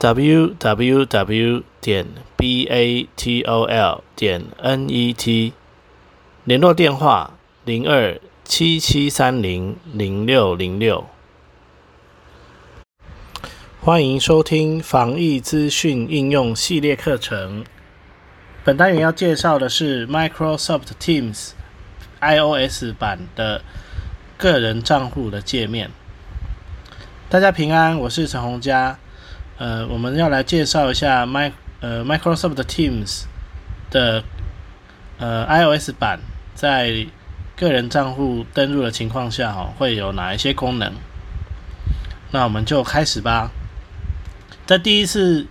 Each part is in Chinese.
Www 点 batol 点 net，联络电话零二七七三零零六零六。欢迎收听防疫资讯应用系列课程。本单元要介绍的是 Microsoft Teams iOS 版的个人账户的界面。大家平安，我是陈洪佳。呃，我们要来介绍一下 My 呃 Microsoft Teams 的呃 iOS 版在个人账户登录的情况下，哦，会有哪一些功能？那我们就开始吧。在第一次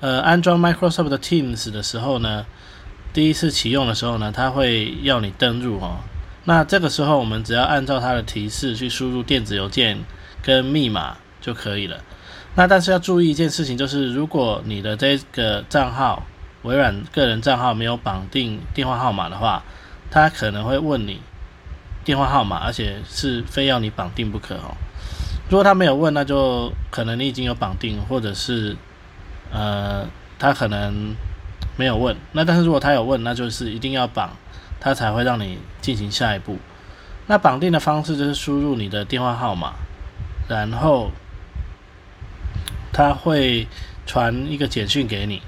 呃安装 Microsoft Teams 的时候呢，第一次启用的时候呢，它会要你登录哦。那这个时候，我们只要按照它的提示去输入电子邮件跟密码就可以了。那但是要注意一件事情，就是如果你的这个账号微软个人账号没有绑定电话号码的话，他可能会问你电话号码，而且是非要你绑定不可哦。如果他没有问，那就可能你已经有绑定，或者是呃他可能没有问。那但是如果他有问，那就是一定要绑，他才会让你进行下一步。那绑定的方式就是输入你的电话号码，然后。他会传一个简讯给你，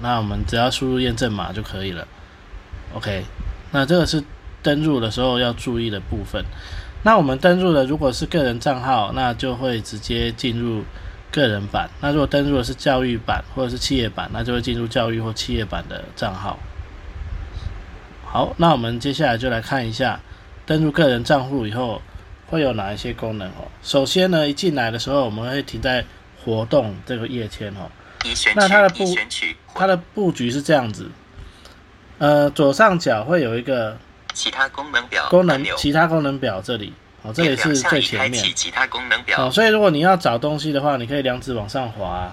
那我们只要输入验证码就可以了。OK，那这个是登录的时候要注意的部分。那我们登录的如果是个人账号，那就会直接进入个人版；那如果登录的是教育版或者是企业版，那就会进入教育或企业版的账号。好，那我们接下来就来看一下登录个人账户以后会有哪一些功能哦。首先呢，一进来的时候我们会停在活动这个页签哦，那它的布它的布局是这样子，呃，左上角会有一个其他功能表功能其他功能表这里，哦，这里是最前面，其他功能表，哦，所以如果你要找东西的话，你可以两指往上滑，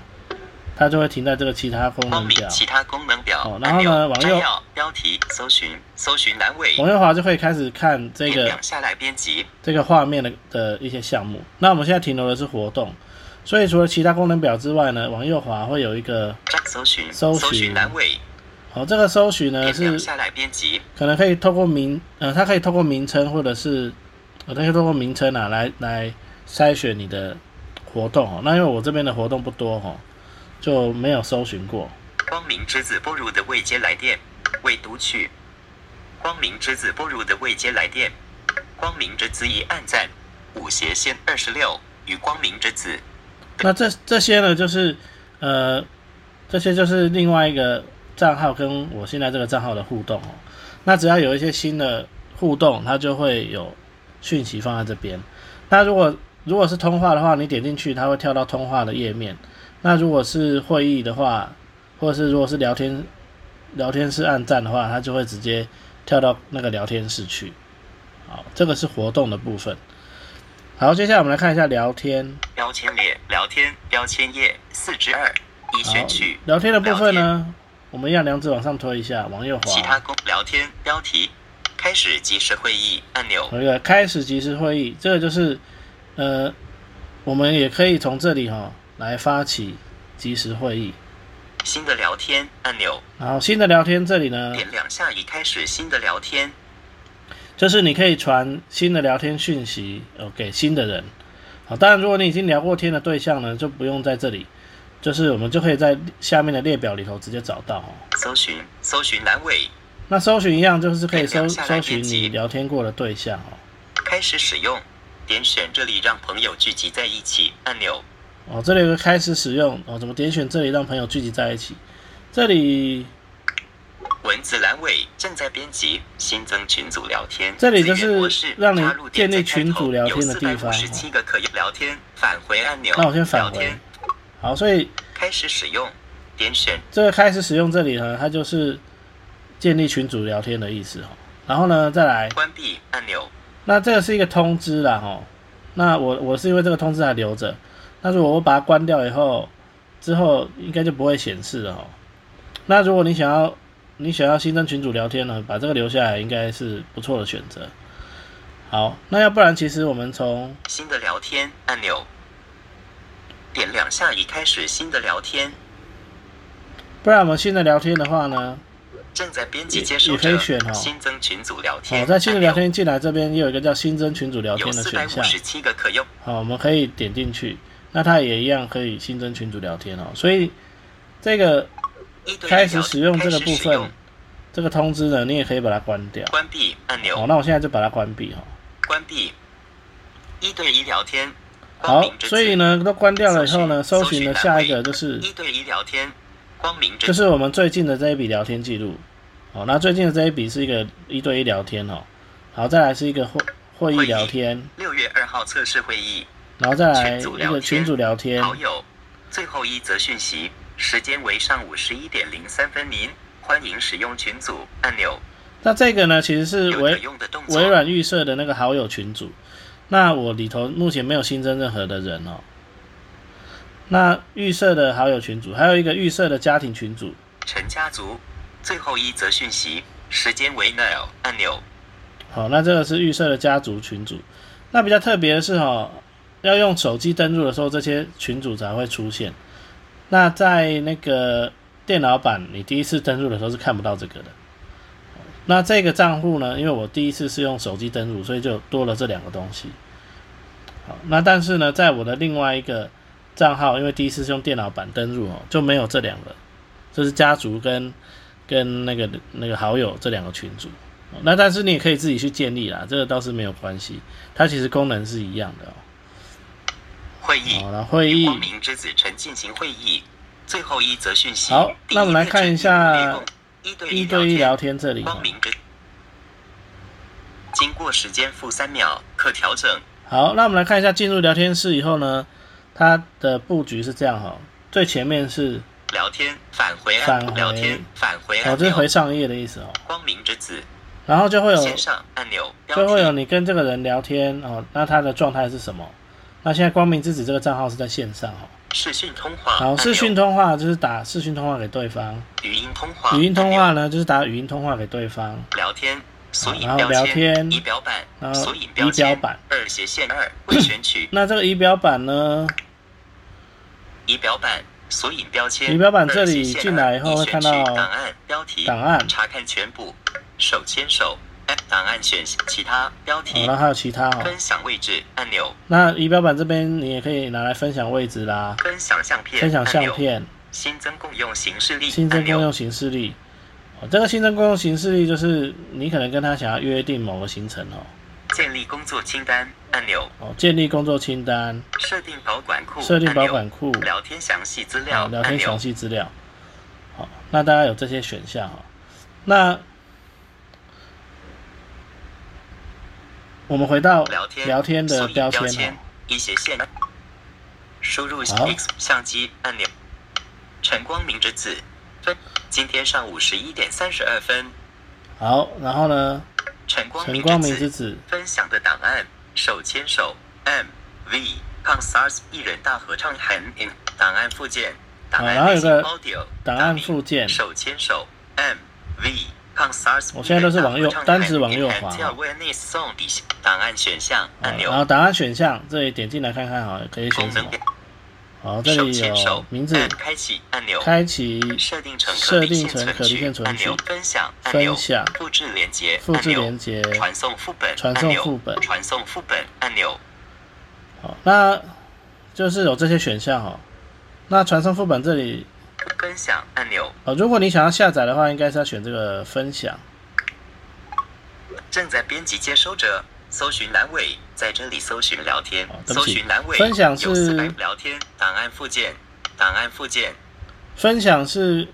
它就会停在这个其他功能表，其他功能表，哦，然后呢，往右标题搜寻搜寻栏位，往右滑就可以开始看这个下来编辑。这个画面的的一些项目。那我们现在停留的是活动。所以除了其他功能表之外呢，往右滑会有一个搜寻搜寻栏位。好，这个搜寻呢是可能可以透过名呃，它可以透过名称或者是呃，它可以透过名称啊来来筛选你的活动哦。那因为我这边的活动不多哈，就没有搜寻过。光明之子拨入的未接来电未读取。光明之子拨入的未接来电。光明之子已按赞五斜线二十六与光明之子。那这这些呢，就是呃，这些就是另外一个账号跟我现在这个账号的互动哦。那只要有一些新的互动，它就会有讯息放在这边。那如果如果是通话的话，你点进去，它会跳到通话的页面。那如果是会议的话，或者是如果是聊天聊天室按赞的话，它就会直接跳到那个聊天室去。好，这个是活动的部分。好，接下来我们来看一下聊天标签列，聊天标签页四之二已选取。聊天的部分呢，我们要两指往上推一下，往右滑。其他公聊天标题，开始即时会议按钮。有一个开始即时会议，这个就是呃，我们也可以从这里哈来发起即时会议。新的聊天按钮。然后新的聊天这里呢，点两下已开始新的聊天。就是你可以传新的聊天讯息，哦，给新的人。好，当然，如果你已经聊过天的对象呢，就不用在这里，就是我们就可以在下面的列表里头直接找到哦。搜寻，搜寻栏位。那搜寻一样，就是可以搜搜寻你聊天过的对象哦。开始使用，点选这里让朋友聚集在一起按钮。哦，这里有个开始使用哦，怎么点选这里让朋友聚集在一起？这里。文字栏尾正在编辑，新增群组聊天。这里就是让你建立群组聊天的地方。十七个可以聊天，返回按钮。那我先返回。好，所以开始使用。点选这个开始使用这里呢，它就是建立群组聊天的意思哦。然后呢，再来，关闭按钮，那这个是一个通知啦哈。那我我是因为这个通知还留着，那如果我把它关掉以后，之后应该就不会显示了哦。那如果你想要你想要新增群组聊天呢，把这个留下来应该是不错的选择。好，那要不然其实我们从新的聊天按钮，点两下已开始新的聊天。不然我们新的聊天的话呢，正在编辑也接收也可以者选哦新增群组聊天好，在新的聊天进来这边也有一个叫新增群组聊天的选项。十七个可用。好，我们可以点进去，那它也一样可以新增群组聊天哦。所以这个开始使用这个部分这个通知呢，你也可以把它关掉。关闭按钮好，那我现在就把它关闭哈。关闭一对一聊天。好所以呢都关掉了以后呢，搜搜寻的下一个就是一对一聊天，光明之就是我们最近的这一笔聊天记录。好，那最近的这一笔是一个一对一聊天哦。好，再来是一个会会议聊天，六月二号测试会议然后再来一个群组聊天。好友，最后一则讯息，时间为上午十一点零三分。您欢迎使用群组按钮，那这个呢，其实是微。微软预设的那个好友群组。那我里头目前没有新增任何的人哦。那预设的好友群组，还有一个预设的家庭群组。陈家族，最后一则讯息，时间为 now 按钮。好，那这个是预设的家族群组。那比较特别的是哈，要用手机登录的时候，这些群组才会出现。那在那个电脑版，你第一次登录的时候是看不到这个的。那这个账户呢，因为我第一次是用手机登录，所以就多了这两个东西。好，那但是呢，在我的另外一个账号，因为第一次是用电脑版登录哦，就没有这两个，这是家族跟跟那个那个好友这两个群组。那但是你也可以自己去建立啦，这个倒是没有关系，它其实功能是一样的哦。会议好了，会议与光明之子陈进行会议，最后一则讯息。好那我们来看一下一对一对一聊天。这里哦光明之，经过时间负三秒，可调整。好，那我们来看一下进入聊天室以后呢，它的布局是这样哈，最前面是聊天返回按返回聊天返回哦。这是回上页的意思哦，光明之子然后就会有线上按钮。就会有你跟这个人聊天哦，那他的状态是什么？那现在光明之子这个账号是在线上哦，视讯通话。好，视讯通话就是打视讯通话给对方，语音通话。语音通话呢就是打语音通话给对方。聊天。索引然后标签。聊天仪表板。然后仪签。表板二斜线二未选取。那这个仪表板呢？仪表板。索引标签。仪表板这里进来以后会看到取档案标题。档案查看全部。手牵手。档案选其他标好，题然后。还有其他哦。分享位置按钮。那仪表板这边你也可以拿来分享位置啦，分享相片。分享相。片，新增共用形式例。新增共用行事历。哦，这个新增共用行事历就是你可能跟他想要约定某个行程哦。建立工作清单按钮。哦，建立工作清单，设定保管库。设定保管库，聊天详细资料好，聊天详。细资料。好，那大家有这些选项哈。那我们回到聊天聊天的标签。一斜线。输入好 X 相机按钮。陈光明之子。分。今天上午十一点三十二分。好，然后呢，陈光明之之子。分享的档案，手牵手，M V 抗 SARS 艺人大合唱喊 in 档案附件，档案 audio 档案附件手牵手，M 我现在都是往右单指往右滑 Until Awareness Song 底下档案选项按钮然后档案选项这里点进来看看哈，可以选什么？好，这里有名字，开启按钮，开启设定成设可离线定成可离存取线存取分享，分享复制连接复制按钮连接。传送副本传送副本传送副本按钮。好，那就是有这些选项哦。那传送副本这里，分享按钮，呃，如果你想要下载的话，应该是要选这个分享。正在编辑接收者，搜寻栏尾，在这里搜寻聊天哦，搜寻栏尾分享是聊天档案附件，档案附件，分享是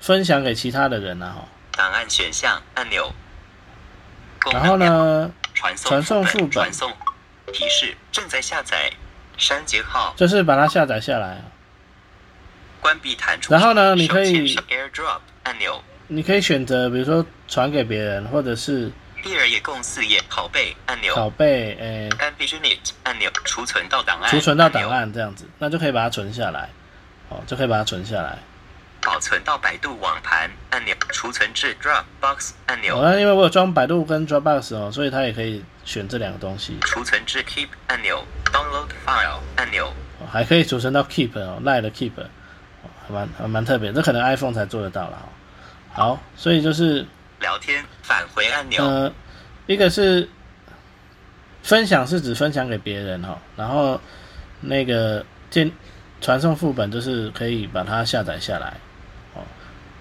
分享给其他的人啊，哈。档案选项按钮。然后呢，传送传送副本传送提示正在下载，删节号，就是把它下载下来啊。关闭弹出。然后呢你可以 AirDrop 按钮。你可以选择，比如说传给别人，或者是第二页共四页拷贝按钮。拷贝，诶、Ambition it 按钮，储存到档案。储存到档。案这样子，那就可以把它存下来，哦，就可以把它存下来。保存到百度网盘按钮，储存至 Dropbox 按钮，哦，那因为我有装百度跟 Dropbox 哦，所以它也可以选这两个东西，储存至 Keep 按钮，Download File 按钮，哦、还可以储存到 Keep 哦，赖的 Keep，蛮还蛮特别，这可能 iPhone 才做得到了。好，所以就是聊天返回按钮，呃，一个是分享是指分享给别人哈、哦，然后那个建传送副本就是可以把它下载下来哦，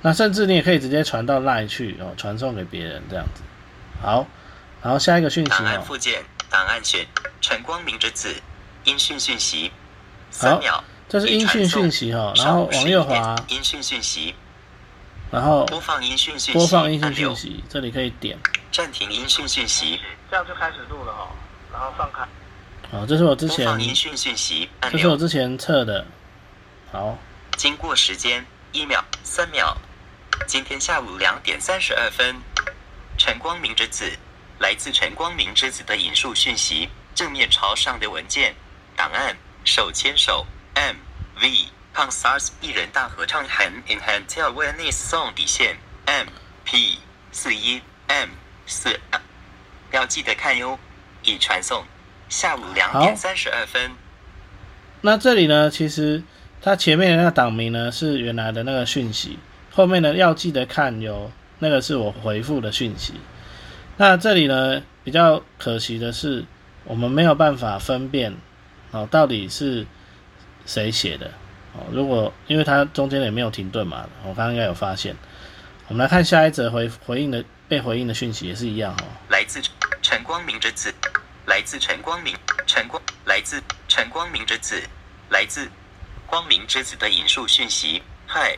那甚至你也可以直接传到 Line 去哦，传送给别人这样子。好，然后下一个讯息档案哦，附件，档案选陈光明之子，音讯讯息，三秒，这是音讯讯息哈、哦，然后往右滑，音讯讯息，然后播放音讯讯息，播放音讯按钮讯息，这里可以点。暂停音讯讯息，这样就开始录了哈、然后放开。好，这是我之播前，放音讯讯息按钮，这是我之前测的。好，经过时间一秒、三秒。今天下午两点三十二分，陈光明之子，来自陈光明之子的引述讯息，正面朝上的文件档案，手牵手 M V Consars 一人大合唱 Hand in Hand Tell Wellness Song 底线 M P 四一 M 四，要记得看哟，已传送。下午两点三十二分，那这里呢，其实它前面的那个档名呢是原来的那个讯息，后面呢要记得看有那个是我回复的讯息。那这里呢比较可惜的是，我们没有办法分辨哦到底是谁写的哦。如果因为它中间也没有停顿嘛，我刚刚应该有发现。我们来看下一则回回应的被回应的讯息也是一样哦。来自陈光明之子，来自陈光明，陈光，来自陈光明之子，来自光明之子的引述讯息。嗨，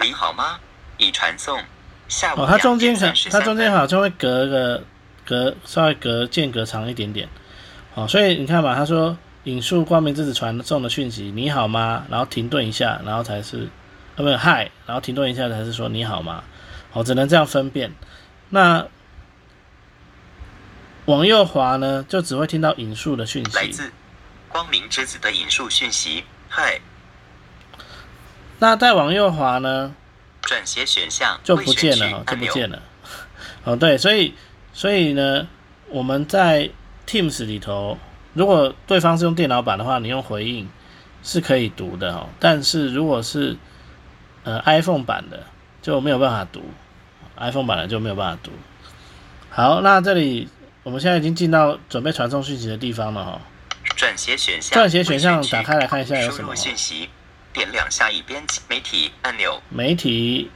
你好吗？已传送。下午哦，它中间2可点33它中间好像会隔个隔稍微隔间隔长一点点，哦，所以你看嘛，他说引述光明之子传送的讯息，你好吗？然后停顿一下，然后才是，呃，不是嗨，然后停顿一下才是说你好吗？哦，只能这样分辨。那往右滑呢，就只会听到引述的讯息。来自光明之子的引述讯息。嗨，那再往右滑呢，转写选项就不见了，哦，就不见了。哦，对，所以所以呢，我们在 Teams 里头，如果对方是用电脑版的话，你用回应是可以读的哦。但是如果是呃 iPhone 版的，就没有办法读，iPhone 版的就没有办法读。好，那这里我们现在已经进到准备传送讯息的地方了哈、哦。转写选项，撰写选项打开来看一下有什么输入讯息，点两下以编辑媒体按钮，媒体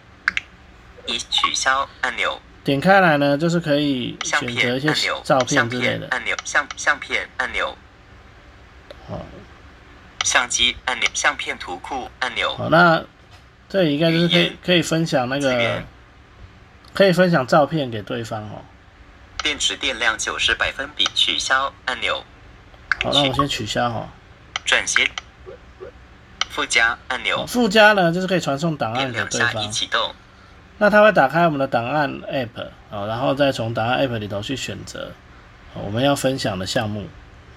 已取消按钮，点开来呢，就是可以相选择一些照片之类的。按钮，相相片按钮，好。相机按钮，相片图库按钮，好，那这里应该就是可以可以分享那个，可以分享照片给对方哦。电池电量九十百分比取消按钮，好，那我先取消哈。转写附加按钮，附加呢，就是可以传送档案给对方。启动，那它会打开我们的档案 App 哦，然后再从档案 App 里头去选择哦我们要分享的项目，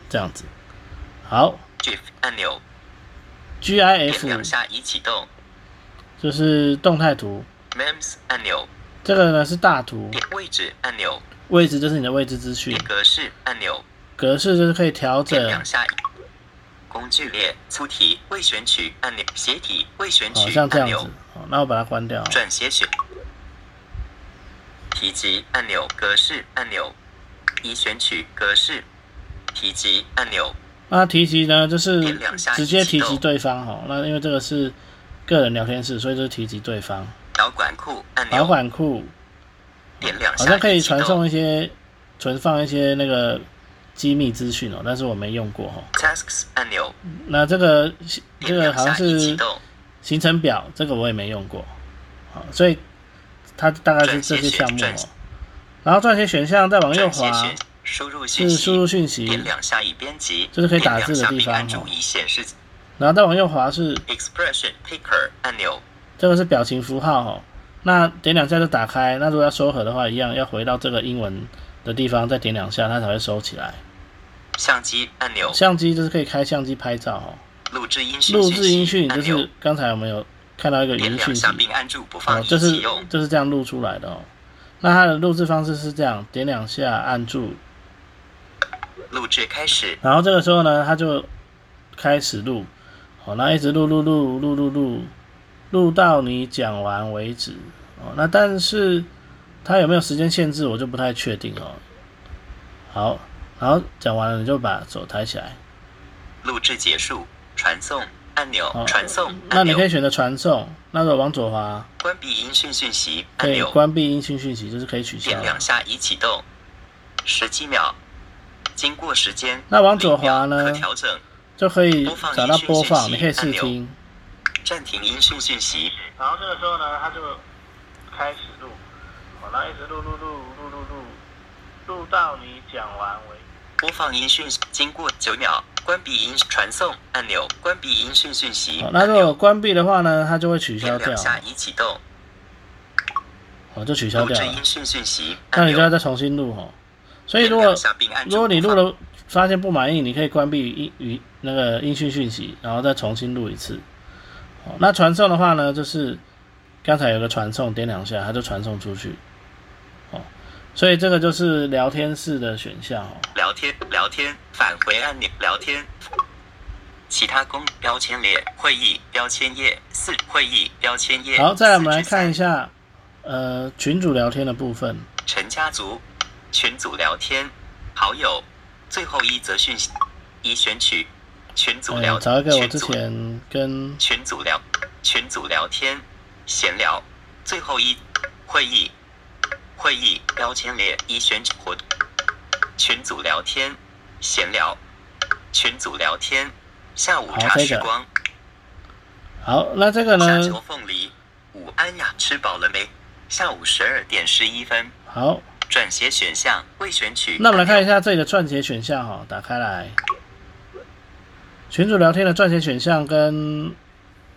这样子。好。GIF 按钮，，GIF 下已启动。就是动态图，，MEMS 按钮，这个呢是大图，点位置按钮，位置就是你的位置资讯。点，格式按钮，格式就是可以调整。点两下。工具列粗体未选取按钮，斜体未选哦，取按钮像这样子，。哦，那我把它关掉。转斜选提及按钮格式按钮，已选取格式提及按钮，那提及呢，就是直接提及对方哦。那因为这个是个人聊天室，所以就是提及对方。导管库按保钮，管库点两下好像可以传送一些、存放一些那个机密资讯哦，但是我没用过哦。Tasks 按钮，那这个这个好像是，行程表，这个我也没用过。好，所以它大概是这些项目哦。然后撰写选项再往右滑是输入讯息，点两下已编辑，就是可以打字的地方哦然后再往右滑是 Expression Picker 按钮，这个是表情符号哦。那点两下就打开。那如果要收合的话，一样要回到这个英文的地方，再点两下它才会收起来。相机按钮，相机就是可以开相机拍照哦。录制音讯，录制音讯就是刚才我们有看到一个点语音讯息就是。就是这样录出来的哦。那它的录制方式是这样，点两下按住，录制开始，然后这个时候呢，它就开始录，哦，那一直录录录录录录，录到你讲完为止，哦，那但是它有没有时间限制，我就不太确定哦。好，然后讲完了，你就把手抬起来，录制结束，传送按钮哦，传送那按钮，你可以选择传送，那个往左滑，关闭音讯讯息可以按钮，关闭音讯讯息，就是可以取消。点。两下已启动，十七秒，经过时间，那往左滑呢？可调整，就可以播放找到音讯播放，讯息你可以试听。暂停音讯讯息，然后这个时候呢，它就开始录，好，那一直录录录录录录，录到你讲完为止。播放音讯，经过九秒，关闭音传送按钮，关闭音讯讯息好，那如果，关闭的话呢，它就会取消掉下已启动，哦，就取消掉了。制音讯讯息，那你就要再重新录哦。所以如果如果你录了发现不满意，你可以关闭音语那个音讯讯息，然后再重新录一次。好，那传送的话呢，就是刚才有个传送，点两下它就传送出去。哦，所以这个就是聊天室的选项哦。聊天聊天返回按钮聊天。其他公标签列会议标签页四会议标签页。好，再来我们来4之三看一下，呃，群主聊天的部分。陈家族群组聊天好友最后一则讯息已选取群组聊呃，找一个我之前跟群组聊群组聊天闲聊最后一会议会议标签列已选取活群组聊天闲聊群组聊天下午茶时光好，那这个下呢？球凤梨午安呀吃饱了没？下午十二点十一分好，转写选项未选取。那我们来看一下。这里的撰写选项哈，打开来，群主聊天的撰写选项跟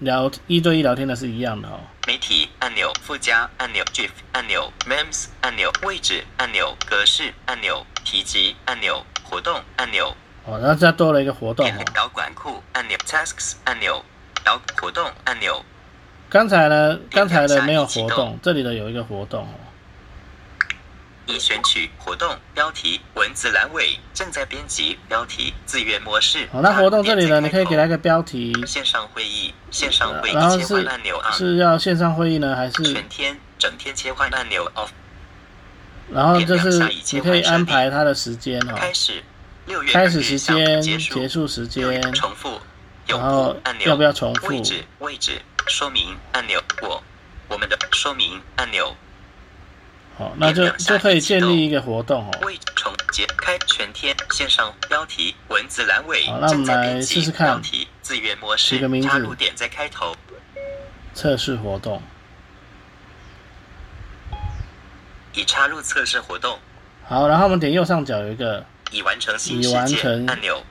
聊一对一聊天的是一样的哦。媒体按钮、附加按钮、GIF 按钮、Mems 按钮、位置按钮、格式按钮、提及按钮、活动按钮、哦，然后这多了一个活动哦。导管库按钮、Tasks 按钮、导活动按钮、刚才呢，刚才的没有活动，这里的有一个活动哦。已选取活动标题文字栏尾正在编辑标题自愿模式。好，那活动这里呢，你可以给它一个个标题，线上会议线上会议然后切换是按钮 on 是要线上会议呢，还是全天整天切换按钮 off 然后就是你可以安排它的时间哦，开始六月开始时间、结束时间，重复，永然后按钮，要不要重复位置位置说明按钮，我我们的说明按钮，好，那就就可以建立一个活动哦。位重解开全天线上标题文字栏尾好那我们来试试看。标题自愿模式取个名字。插入点在开头，测试活动，已插入测试活动，好，然后我们点右上角有一个，已完成新完成。按钮，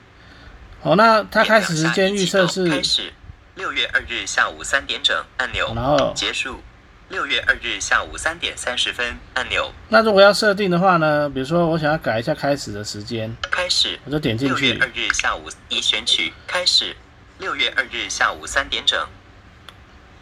好，那它开始时间预设是，开始。六月二日下午三点整按钮，然后结束六月二日下午三点三十分按钮，那如果要设定的话呢，比如说我想要改一下开始的时间，开始我就点进去六月二，日下午已选取开始六月二日下午三点整，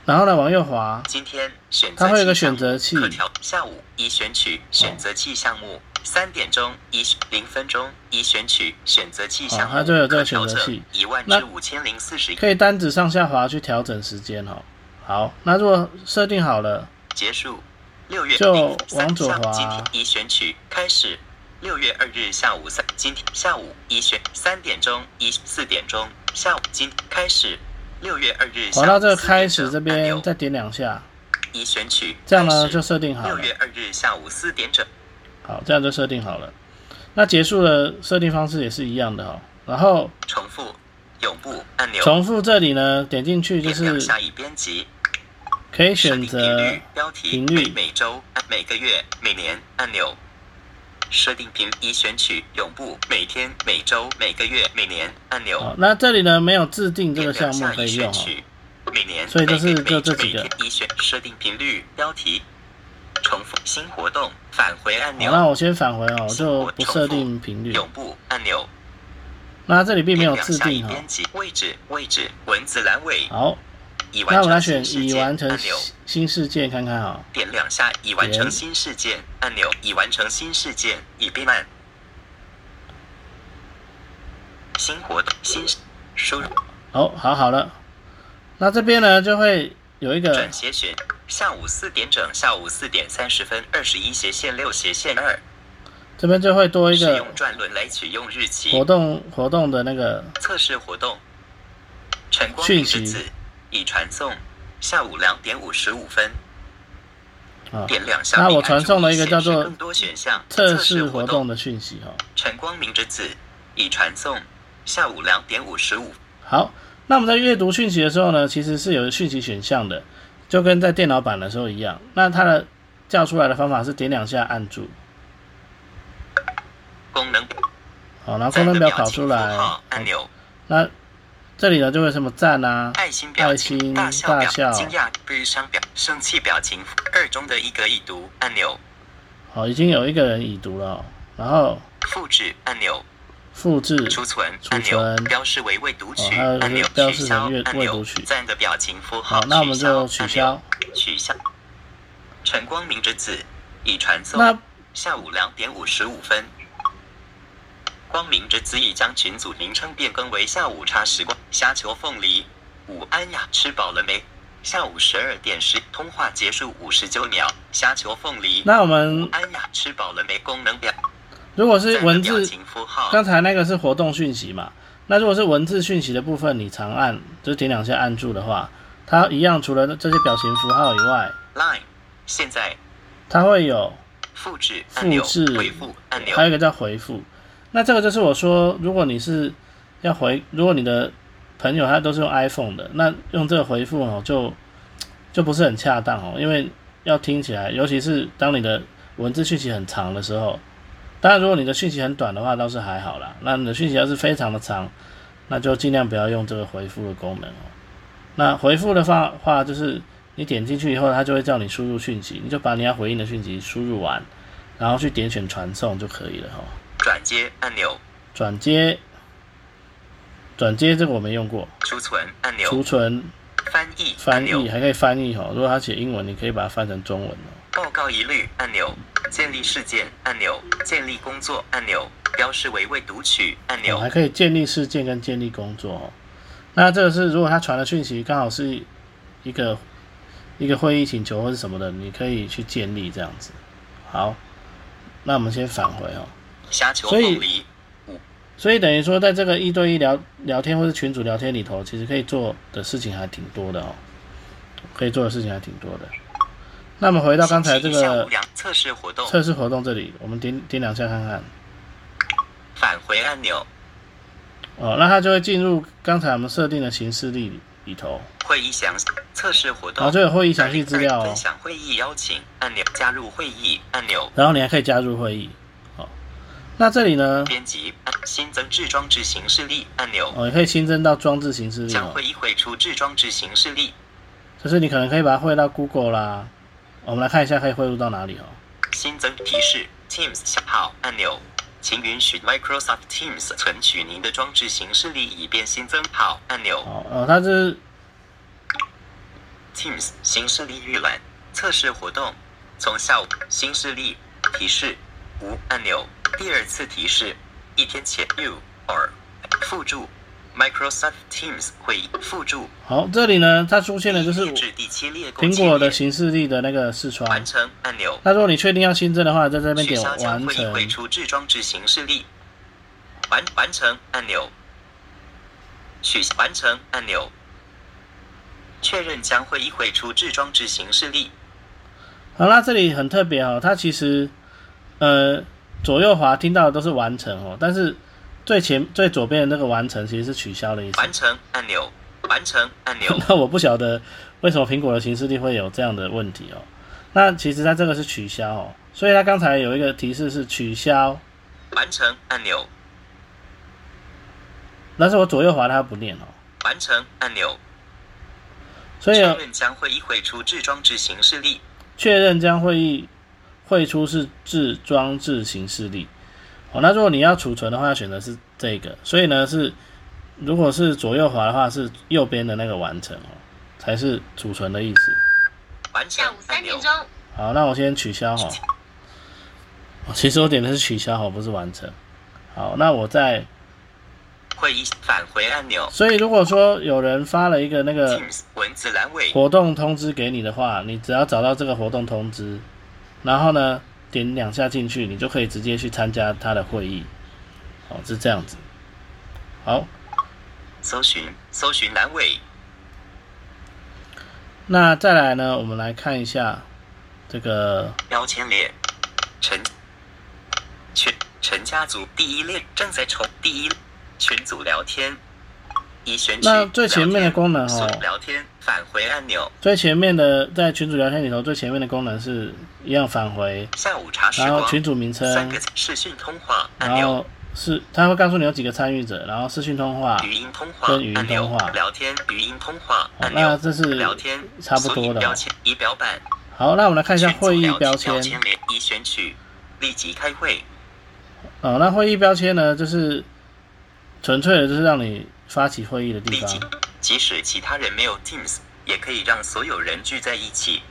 然后呢往右滑，今天选择它会有个选择器可调下午已选取选择器项目。三点钟已零分钟已选取选择器项目，哦它就有这个选择器一万至五千零四十可以单指上下滑去调整时间哦。好，那如果设定好了，结束。六月就往左滑今天已选取开始。六月二日下午三，今天下午已选三点钟，已四点钟下午今开始。六月二日下滑到这个开始这边再点两下，已选取，这样呢就设定好了。六月二日下午四点整，好，这样就设定好了。那结束的设定方式也是一样的哦。然后重复永不按钮，重复这里呢，点进去就是下已编辑，可以选择率标题频率每每周、每个月、每年按钮，设定频已选取永不每天、每周、每个月、每年按钮。好，那这里呢没有制定这个点项目可以用哦。选取每年、所以就是就这几个每天已选设定频率标题，重复新活动返回按好，钮。那我先返回哦，我就不设定频率。永不按钮。那这里并没有点两下已制定哈。编辑位置位置文字栏位好，已那我们来完成选已完成按钮。新事件看看啊。点两下已完成新事件按钮，已完成新事件已变慢。新活动新输入哦，好好了。那这边呢就会有一个转斜选下午四点整，下午四点三十分二十一斜线六斜线二，这边就会多一个使用转轮来取用日期活动活动的那个测试活动。晨光讯息明之子已传送，下午两点五十五分。啊。点两下。那我传送了一个叫做测试试活动的讯息哈。晨光明之子已传送，下午两点五十五。好，那我们在阅读讯息的时候呢，其实是有讯息选项的，就跟在电脑版的时候一样。那它的叫出来的方法是点两下按住，功能。好，然后功能表跑出来。按钮，那这里呢就会什么赞啊，爱心表情、大笑表、大笑。惊讶、悲伤表、生气表情符二中的一个已读按钮，好，已经有一个人已读了哦、然后复制按钮，复制，储存储按钮，存。标示为未读取按钮，标示取消成未按钮未读取，赞的表情符号好，那我们就取取消取消。陈光明之子已传送，那下午两点五十五分。光明之子已将群组名称变更为下午茶时光。虾球凤梨，午安呀，吃饱了没？下午十二点十，通话结束五十九秒。虾球凤梨，那我午们安呀，吃饱了没？功能表，如果是文字，刚才那个是活动讯息嘛？那如果是文字讯息的部分，你长按就是点两下按住的话，它一样除了这些表情符号以外，Line，现在它会有复制，复制回复按钮还有，一个叫回复。那这个就是我说，如果你是要回，如果你的朋友他都是用 iPhone 的，那用这个回复哦，就就不是很恰当哦，因为要听起来，尤其是当你的文字讯息很长的时候，当然如果你的讯息很短的话，倒是还好啦。那你的讯息要是非常的长，那就尽量不要用这个回复的功能哦。那回复的话话就是你点进去以后，它就会叫你输入讯息，你就把你要回应的讯息输入完，然后去点选传送就可以了哈、哦。转接按钮，转接，转接这个我没用过，储存按钮，储存、翻译翻译还可以翻译哈、哦。如果他写英文，你可以把它翻成中文哦。报告一律按钮，建立事件按钮，建立工作按钮，标示为未读取按哦，钮还，可以建立事件跟建立工作哦。那这个是如果他传的讯息刚好是一个一个会议请求或是什么的，你可以去建立这样子。好，那我们先返回哦。虾球所以凤梨，所以等于说，在这个一对一聊聊天或者群组聊天里头，其实可以做的事情还挺多的哦，可以做的事情还挺多的。那我们回到刚才这个测试活动，测试活动这里，我们点点两下看看，返回按钮，哦，那它就会进入刚才我们设定的形式里里头，会议详测试活动。然后，就有会议详细资料哦。分哦，享会议邀请按钮，加入会议按钮，然后你还可以加入会议，哦，那这里呢，编辑新增置装置形式例按钮，哦，也可以新增到装置形式里哦，将会议汇出置装置形式例，就是你可能可以把它汇到 Google 啦，我们来看一下可以汇入到哪里哦。新增提示 Teams 小号按钮，请允许 Microsoft Teams 存取您的装置形式例，以便新增好按钮。哦，哦，它是 Teams 形式力预览测试活动，从下午新势力提示无按钮，第二次提示一天前 you or 附注 Microsoft Teams 会议附注好，这里呢，它出现的就是苹果的形式力的那个视窗。完成按钮，那如果你确定要新增的话，在这边取点完成。汇出至装置形式力，完完成按钮，取消完成按钮，确认将会议汇出至装置形式力。好，那这里很特别哦，它其实呃左右滑听到的都是完成哦，但是最前最左边的那个完成其实是取消的意思。完成按钮，完成按钮，那我不晓得为什么苹果的形式力会有这样的问题哦。那其实它这个是取消哦，所以它刚才有一个提示是取消，完成按钮，但是我左右滑它不念哦，完成按钮，所以确认将会议会出置装置形式力。确认将会议汇出是置装置形式例。哦，那如果你要储存的话，要选的是这个，所以呢是如果是左右滑的话，是右边的那个完成哦，才是储存的意思。完成下午三点，钟，好，那我先取消哈。哦其实我点的是取消哈，不是完成。好，那我再，会议返回按钮所以如果说有人发了一个那个文字栏位活动通知给你的话，你只要找到这个活动通知，然后呢点两下进去，你就可以直接去参加他的会议。哦，是这样子。好，搜寻搜寻栏位那再来呢，我们来看一下这个标签列陈全陈家族第一列正在重第一群组聊天，已选取那最前面的功能哦聊天返回按钮，最前面的在群主聊天里头最前面的功能是一样返回，下午茶时光然后群主名称，三个视讯通话按钮然后。是他会告诉你有几个参与者，然后视讯通话。语音通话跟语音通话聊天语音通话好按钮，那这是聊天差不多的标签仪表板，好，那我们来看一下会议标签。已选取，立即开会，哦，那会议标签呢，就是纯粹的就是让你发起会议的地方。，即使其他人没有 Teams，也可以让所有人聚在一起。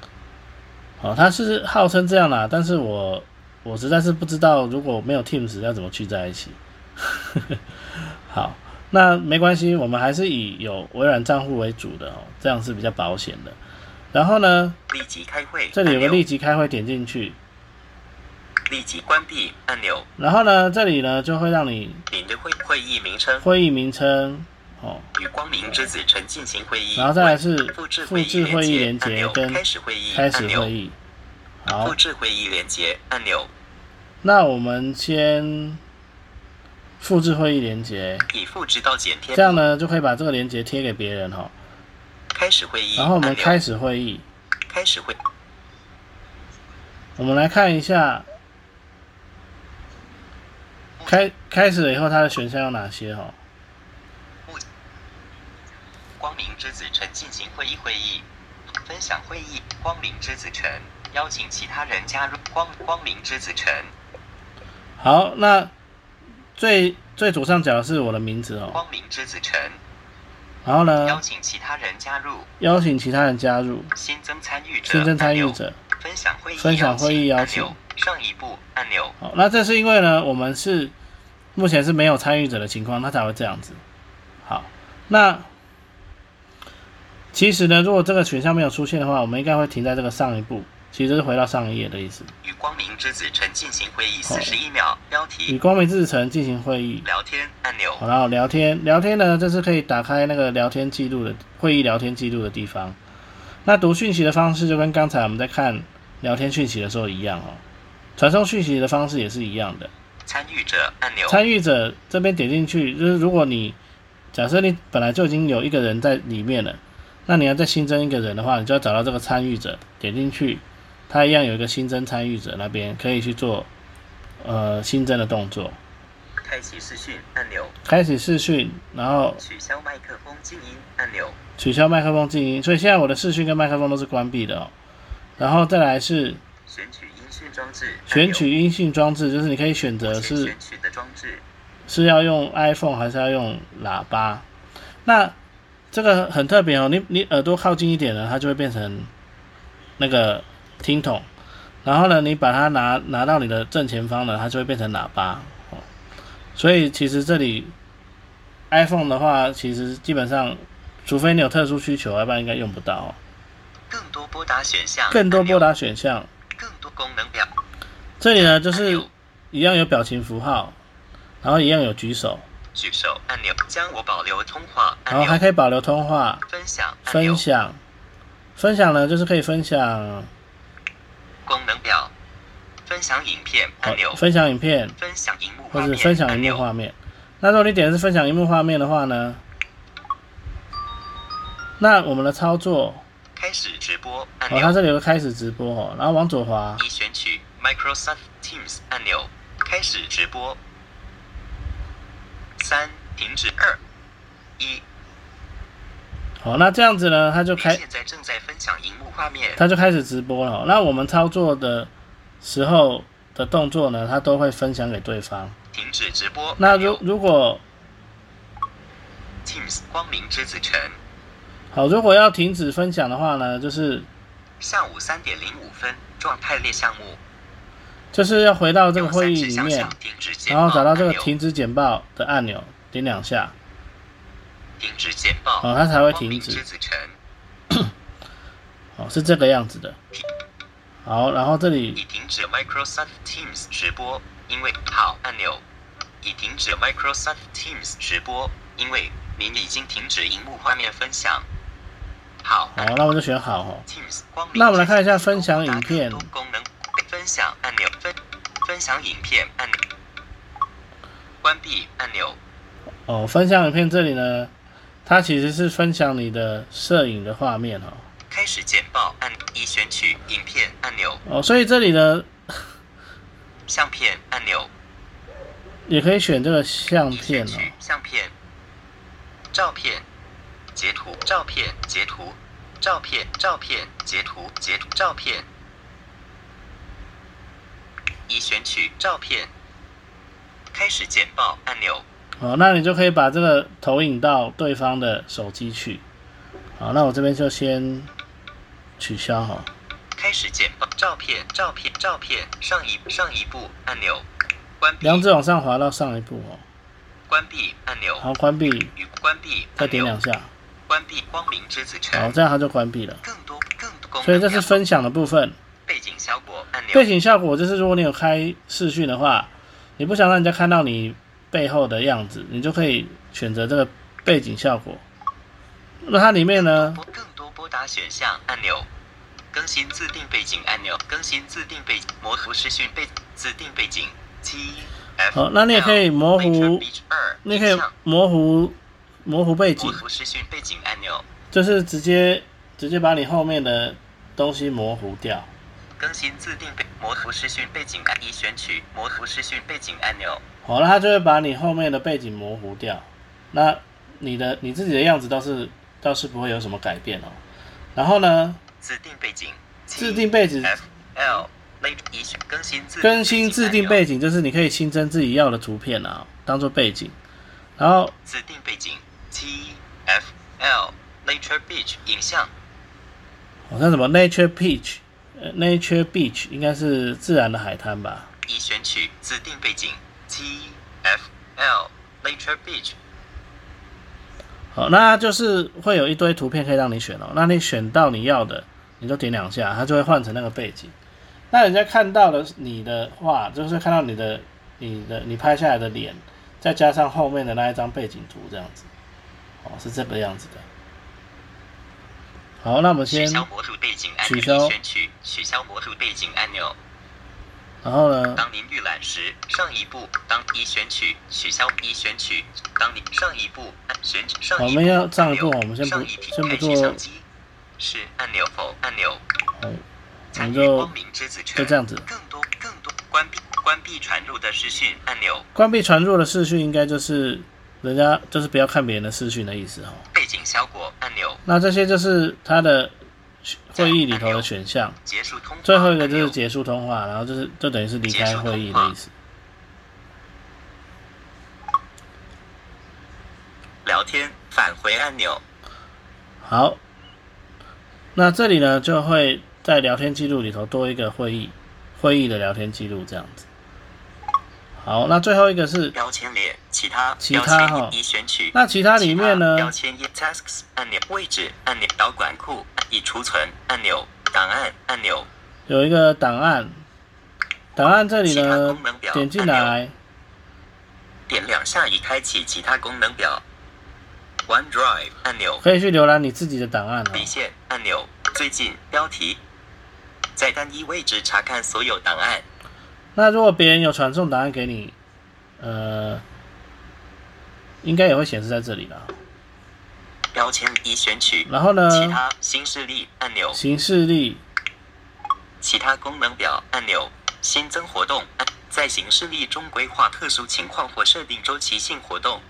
哦，他是号称这样啦，但是我我实在是不知道如果没有 Teams 要怎么聚在一起。好，那没关系，我们还是以有微软账户为主的哦，这样是比较保险的。然后呢，立即开会，这里有个立即开会，点进去，立即关闭按钮。然后呢，这里呢就会让你你的会会议名称。会议名称哦，与光明之子陈进行会议，然后再来是复制复制会议连连接接跟开始会议开始会议。好。复，制会议连接按钮，那我们先复制会议连接，已复制到剪贴。这样呢就可以把这个连接贴给别人哈。开始会议，然后我们开始会议，开始会，我们来看一下开开始了以后它的选项有哪些哈。光明之子陈进行会议会议，分享会议。光明之子陈邀请其他人加入光光明之子陈。好，那最最左上角的是我的名字哦，光明之子陈。然后呢？邀呢请其他人加入。邀请其他人加入，新增参与者新增参与者。分享会议分享会议邀请。上一步按钮。好，那这是因为呢，我们是目前是没有参与者的情况，它才会这样子。好，那其实呢，如果这个选项没有出现的话，我们应该会停在这个上一步，其实是回到上一页的意思。与光明之子城进行会议四十一秒标题与光明之子城进行会议，聊天按钮好，然后聊天，聊天呢，这是可以打开那个聊天记录的会议聊天记录的地方。那读讯息的方式就跟刚才我们在看聊天讯息的时候一样哦，传送讯息的方式也是一样的。参与者按钮。参与者这边点进去，就是如果你假设你本来就已经有一个人在里面了，那你要再新增一个人的话，你就要找到这个参与者，点进去，它一样有一个新增参与者那边可以去做呃新增的动作，开启视讯按钮。开启视讯，然后取消麦克风静音按钮。取消麦克风静音，所以现在我的视讯跟麦克风都是关闭的哦。然后再来是选取装置选取音讯装置，就是你可以选择是选取的装置是要用 iPhone 还是要用喇叭？那这个很特别哦，你你耳朵靠近一点呢，它就会变成那个听筒，然后呢，你把它拿拿到你的正前方呢，它就会变成喇叭哦。所以其实这里 iPhone 的话，其实基本上，除非你有特殊需求，要不然应该用不到哦。更多拨打选项更多拨打打选项，更多功能表。这里呢就是一样有表情符号，然后一样有举手，举手按钮。将我保留通话然后还可以保留通话。分享分享，分享呢就是可以分享，功能表。分享影片按钮。哦分享影片。分享荧幕画或者分享荧幕画面。那如果你点的是分享荧幕画面的话呢，那我们的操作开始直播按哦，它，这里有个开始直播哦，然后往左滑，已选取 Microsoft Teams 按钮，开始直播。三，停止。二，一。好，那这样子呢，它就你开现在正在分享荧幕画面。它就开始直播了哦。那我们操作的时候的动作呢，它都会分享给对方。停止直播。那如如果 Teams 光明之子晨，好，如果要停止分享的话呢，就是下午三点零五分，状态列项目。就是要回到这个会议里面然后找到这个停止简报的按钮，点两下，停止简报。哦，它才会停止。哦，是这个样子的。好，然后这里已停止 Microsoft Teams 直播，因为好按钮已停止 Microsoft Teams 直播，因为您已经停止荧幕画面分享。好好，那我就选好哦。那我们来看一下分享影片功能分享按钮分分享影片按钮关闭按钮哦，分享影片这里呢，它其实是分享你的摄影的画面哦。开始简报按已选取影片按钮哦，所以这里呢相片按钮也可以选这个相片哦。相片照片截图照片截图照片照片截图截图。照片已选取照片开始简报按钮。好，那你就可以把这个投影到对方的手机去。好，那我这边就先取消哈。开始简报照片照片照片上一上一步按钮。关闭。两指往上滑到上一步哦，关闭按钮。好关闭，与关闭再点两下，关闭光明之子好，这样它就关闭了。更多更多功能所以这是分享的部分。背景效果按钮背景效果就是，如果你有开视讯的话，你不想让人家看到你背后的样子，你就可以选择这个背景效果。那它里面呢，拨更多拨打选项按钮，更新自定背景按钮，更新自定背模糊视讯背自定背景。好，那你也可以模糊，你也可以模糊模糊背景模，糊视讯背景按钮，就是直接直接把你后面的东西模糊掉。更新自定背模糊视讯背景按已选取模糊视讯背景按钮，好，那它就会把你后面的背景模糊掉。那你的你自己的样子倒是倒是不会有什么改变哦。然后呢，自定背景自定背景 F L 类已选更新自更新自定背景景就是你可以新增自己要的图片啊，当做背景。然后按钮自定背景 T F L Nature Beach 影像好像什么 Nature Beach，呃 Nature Beach 应该是自然的海滩吧？已选取自定背景 T F L Nature Beach 好，那就是会有一堆图片可以让你选哦。那你选到你要的，你就点两下，它就会换成那个背景。那人家看到的你的话，就是看到你的、你的、你拍下来的脸，再加上后面的那一张背景图，这样子。哦，是这个样子的。好，那我们先，取消模糊背景按钮取消取取消模糊背景按钮。然后呢？当您预览时，上一步当已选取取消已选取，当你上一步按选上一步我们要上一步我们先不先不做是按钮否按钮好，我们就光明之子城就这样子。更多更多关闭关闭传入的视讯按钮关闭传入的视讯，应该就是人家就是不要看别人的视讯的意思哦。背景效果按钮那这些就是它的会议里头的选项。结束通话最后一个就是结束通话，然后就是就等于是离开会议的意思。聊天返回按钮好，那这里呢就会在聊天记录里头多一个会议会议的聊天记录这样子。好，那最后一个是标签列其他其他哈已选取。那其他里面呢？标签页 tasks 按钮位置按钮导管库已储存按钮档案按钮。有一个档案，档案这里呢点进按来，点两下已开启其他功能表。OneDrive 按钮。可以去浏览你自己的档案哦。离线按钮。最近标题。在单一位置查看所有档案那如果别人有传送答案给你，呃，应该也会显示在这里的。标签已选取。然后呢，其他新势力按钮，新势力，其他功能表按钮，新增活动按在形式力中规划特殊情况或设定周期性活动。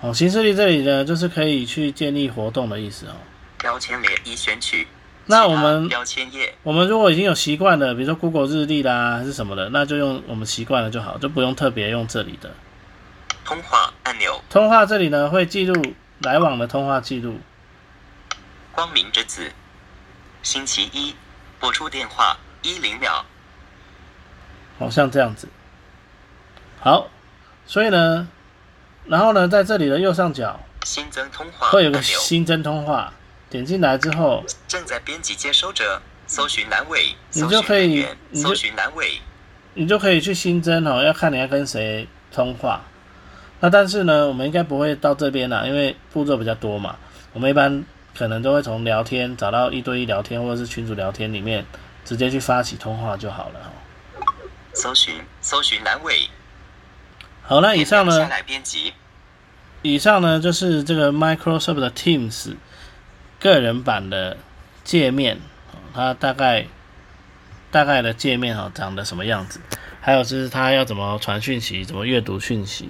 哦，形式力这里呢，就是可以去建立活动的意思哦。标签列已选取。那我们标签页我们如果已经有习惯了，比如说 Google 日历啦，还是什么的，那就用我们习惯了就好，就不用特别用这里的。通话按钮，通话这里呢会记录来往的通话记录。光明之子。星期一拨出电话一零秒。好像这样子。好，所以呢，然后呢，在这里的右上角新增通话会有个，新增通话，点进来之后，正在编辑接收者，搜寻栏位，你就可以搜寻栏位，你就可以去新增哦，要看你要跟谁通话。那但是呢，我们应该不会到这边啦，因为步骤比较多嘛。我们一般可能都会从聊天找到一对一聊天或者是群组聊天里面，直接去发起通话就好了哦。搜寻搜寻栏位。好，那以上呢以上呢就是这个 Microsoft 的 Teams 个人版的界面，它大概大概的界面哈、长得什么样子，还有就是它要怎么传讯息，怎么阅读讯息。